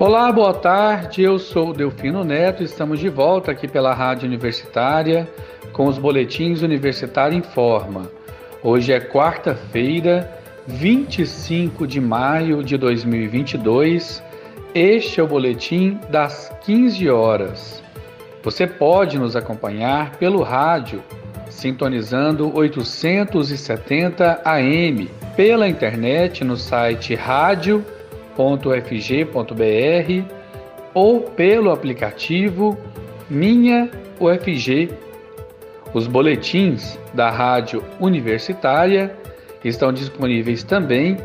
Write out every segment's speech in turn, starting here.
Olá, boa tarde. Eu sou Delfino Neto. Estamos de volta aqui pela Rádio Universitária com os boletins Universitário em Forma. Hoje é quarta-feira, 25 de maio de 2022. Este é o boletim das 15 horas. Você pode nos acompanhar pelo rádio, sintonizando 870 AM, pela internet no site rádio.fg.br ou pelo aplicativo Minha UFG. Os boletins da Rádio Universitária estão disponíveis também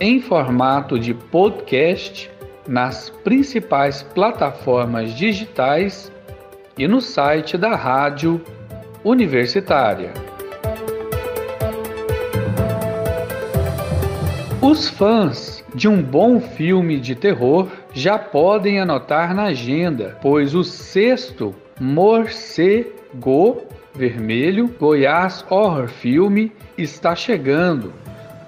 em formato de podcast nas principais plataformas digitais e no site da Rádio Universitária. Os fãs de um bom filme de terror já podem anotar na agenda, pois o sexto Morcego Vermelho Goiás Horror Filme está chegando.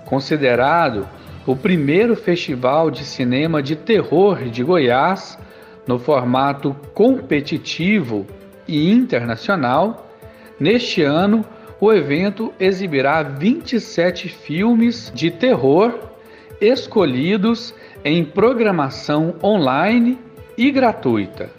Considerado o primeiro festival de cinema de terror de Goiás, no formato competitivo e internacional, neste ano o evento exibirá 27 filmes de terror escolhidos em programação online e gratuita.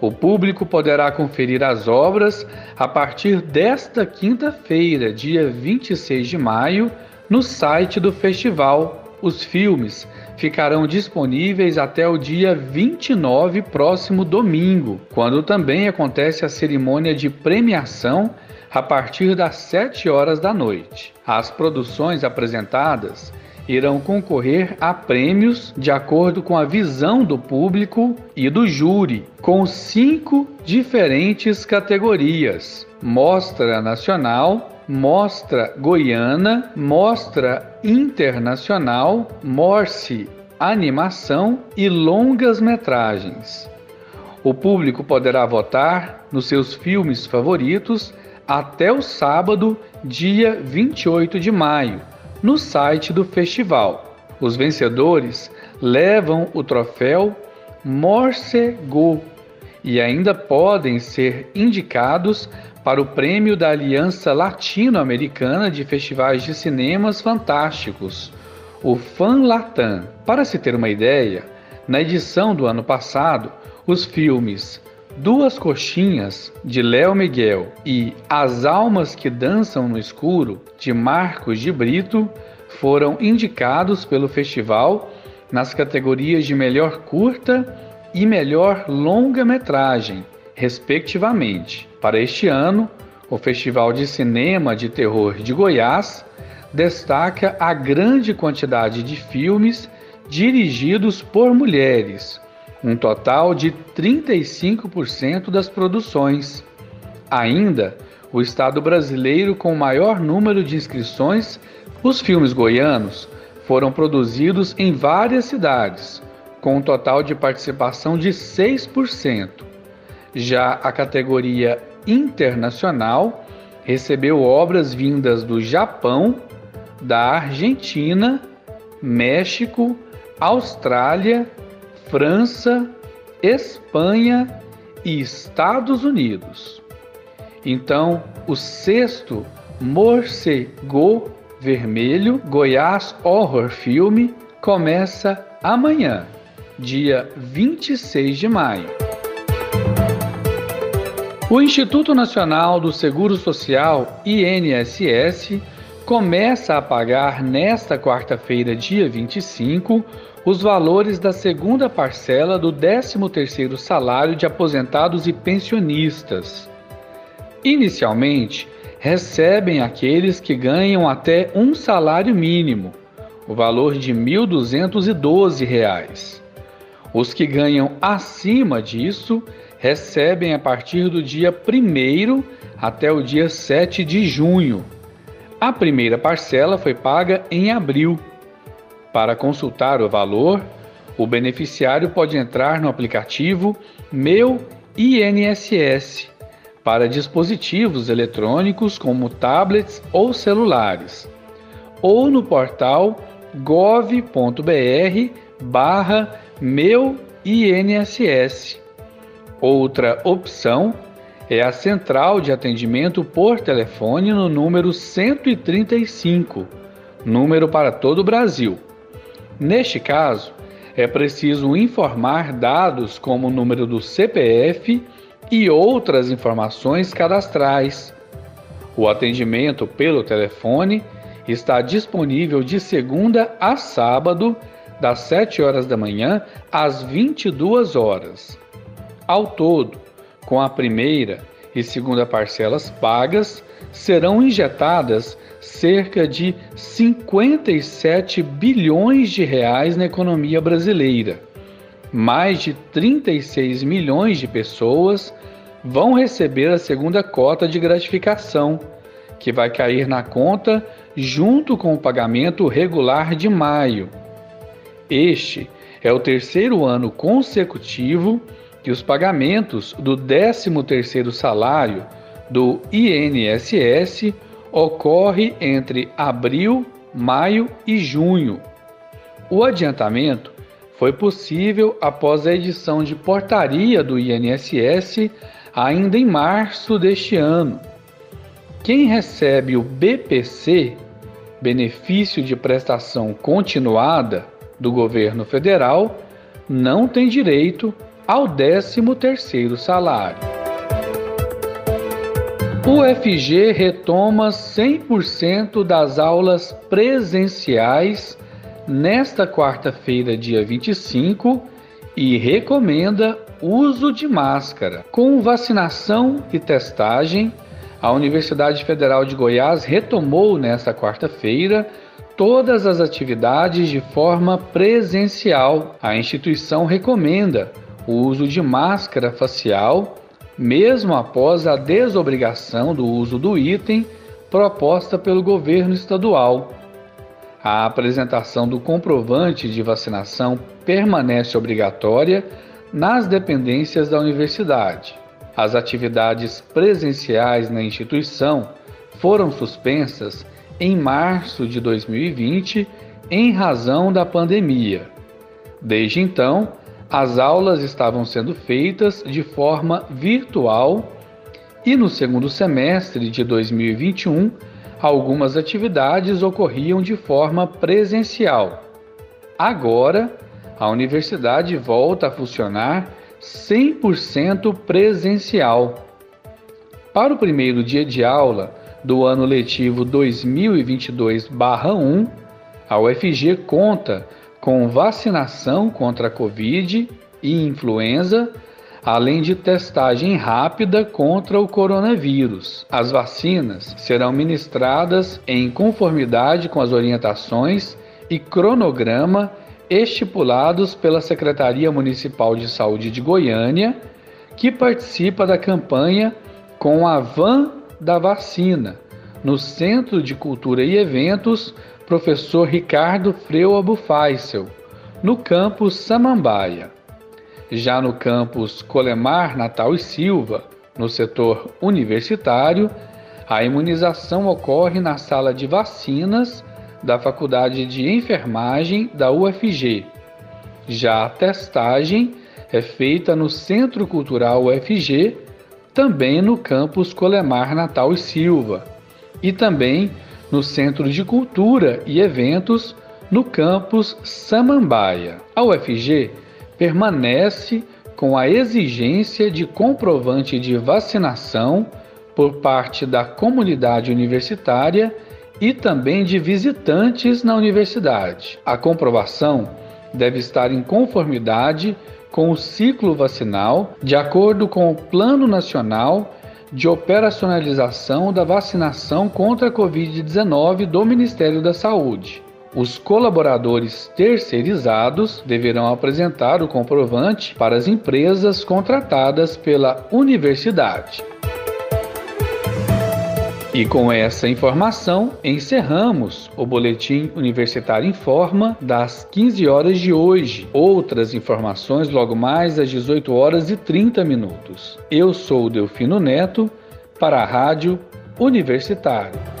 O público poderá conferir as obras a partir desta quinta-feira, dia 26 de maio, no site do festival. Os filmes ficarão disponíveis até o dia 29, próximo domingo, quando também acontece a cerimônia de premiação a partir das 7 horas da noite. As produções apresentadas irão concorrer a prêmios de acordo com a visão do público e do júri, com cinco diferentes categorias: Mostra Nacional, Mostra Goiana, Mostra Internacional, Morse Animação e Longas Metragens. O público poderá votar nos seus filmes favoritos até o sábado, dia 28 de maio, no site do festival. Os vencedores levam o troféu Morcego e ainda podem ser indicados para o prêmio da Aliança Latino-Americana de Festivais de Cinemas Fantásticos, o FanLatam. Para se ter uma ideia, na edição do ano passado, os filmes Duas Coxinhas, de Léo Miguel, e As Almas que Dançam no Escuro, de Marcos de Brito, foram indicados pelo festival nas categorias de melhor curta e melhor longa-metragem, respectivamente. Para este ano, o Festival de Cinema de Terror de Goiás destaca a grande quantidade de filmes dirigidos por mulheres, um total de 35% das produções. Ainda, o estado brasileiro com maior número de inscrições, os filmes goianos foram produzidos em várias cidades, com um total de participação de 6%. Já a categoria internacional recebeu obras vindas do Japão, da Argentina, México, Austrália França, Espanha e Estados Unidos. Então, o sexto Morcego Vermelho Goiás Horror Filme começa amanhã, dia 26 de maio. O Instituto Nacional do Seguro Social, INSS, começa a pagar nesta quarta-feira, dia 25, os valores da segunda parcela do 13º salário de aposentados e pensionistas. Inicialmente, recebem aqueles que ganham até um salário mínimo, o valor de R$ 1.212. Os que ganham acima disso recebem a partir do dia 1 até o dia 7 de junho. A primeira parcela foi paga em abril para consultar o valor, o beneficiário pode entrar no aplicativo Meu INSS para dispositivos eletrônicos como tablets ou celulares, ou no portal gov.br barra meu INSS. Outra opção é a central de atendimento por telefone no número 135, número para todo o Brasil. Neste caso, é preciso informar dados como o número do CPF e outras informações cadastrais. O atendimento pelo telefone está disponível de segunda a sábado, das 7 horas da manhã às 22 horas. Ao todo, com a primeira e segunda parcelas pagas, serão injetadas cerca de 57 bilhões de reais na economia brasileira. Mais de 36 milhões de pessoas vão receber a segunda cota de gratificação, que vai cair na conta junto com o pagamento regular de maio. Este é o terceiro ano consecutivo que os pagamentos do 13º salário do INSS ocorre entre abril, maio e junho. O adiantamento foi possível após a edição de portaria do INSS ainda em março deste ano. Quem recebe o BPC, benefício de prestação continuada do governo federal, não tem direito ao 13º salário. O FG retoma 100% das aulas presenciais nesta quarta-feira, dia 25, e recomenda uso de máscara. Com vacinação e testagem, a Universidade Federal de Goiás retomou nesta quarta-feira todas as atividades de forma presencial. A instituição recomenda o uso de máscara facial, mesmo após a desobrigação do uso do item proposta pelo governo estadual. A apresentação do comprovante de vacinação permanece obrigatória nas dependências da universidade. As atividades presenciais na instituição foram suspensas em março de 2020 em razão da pandemia. Desde então, as aulas estavam sendo feitas de forma virtual e no segundo semestre de 2021, algumas atividades ocorriam de forma presencial. Agora, a universidade volta a funcionar 100% presencial. Para o primeiro dia de aula do ano letivo 2022-1, a UFG conta com vacinação contra a Covid e influenza, além de testagem rápida contra o coronavírus. As vacinas serão ministradas em conformidade com as orientações e cronograma estipulados pela Secretaria Municipal de Saúde de Goiânia, que participa da campanha com a Van da Vacina, no Centro de Cultura e Eventos professor Ricardo Freu Abufaisel, no campus Samambaia. Já no campus Colemar Natal e Silva, no setor universitário, a imunização ocorre na sala de vacinas da Faculdade de Enfermagem da UFG. Já a testagem é feita no Centro Cultural UFG, também no campus Colemar Natal e Silva, e também no Centro de Cultura e Eventos, no campus Samambaia. A UFG permanece com a exigência de comprovante de vacinação por parte da comunidade universitária e também de visitantes na universidade. A comprovação deve estar em conformidade com o ciclo vacinal, de acordo com o Plano Nacional de operacionalização da vacinação contra a Covid-19 do Ministério da Saúde. Os colaboradores terceirizados deverão apresentar o comprovante para as empresas contratadas pela universidade. E com essa informação, encerramos o Boletim Universitário Informa das 15 horas de hoje. Outras informações logo mais às 18 horas e 30 minutos. Eu sou o Delfino Neto para a Rádio Universitário.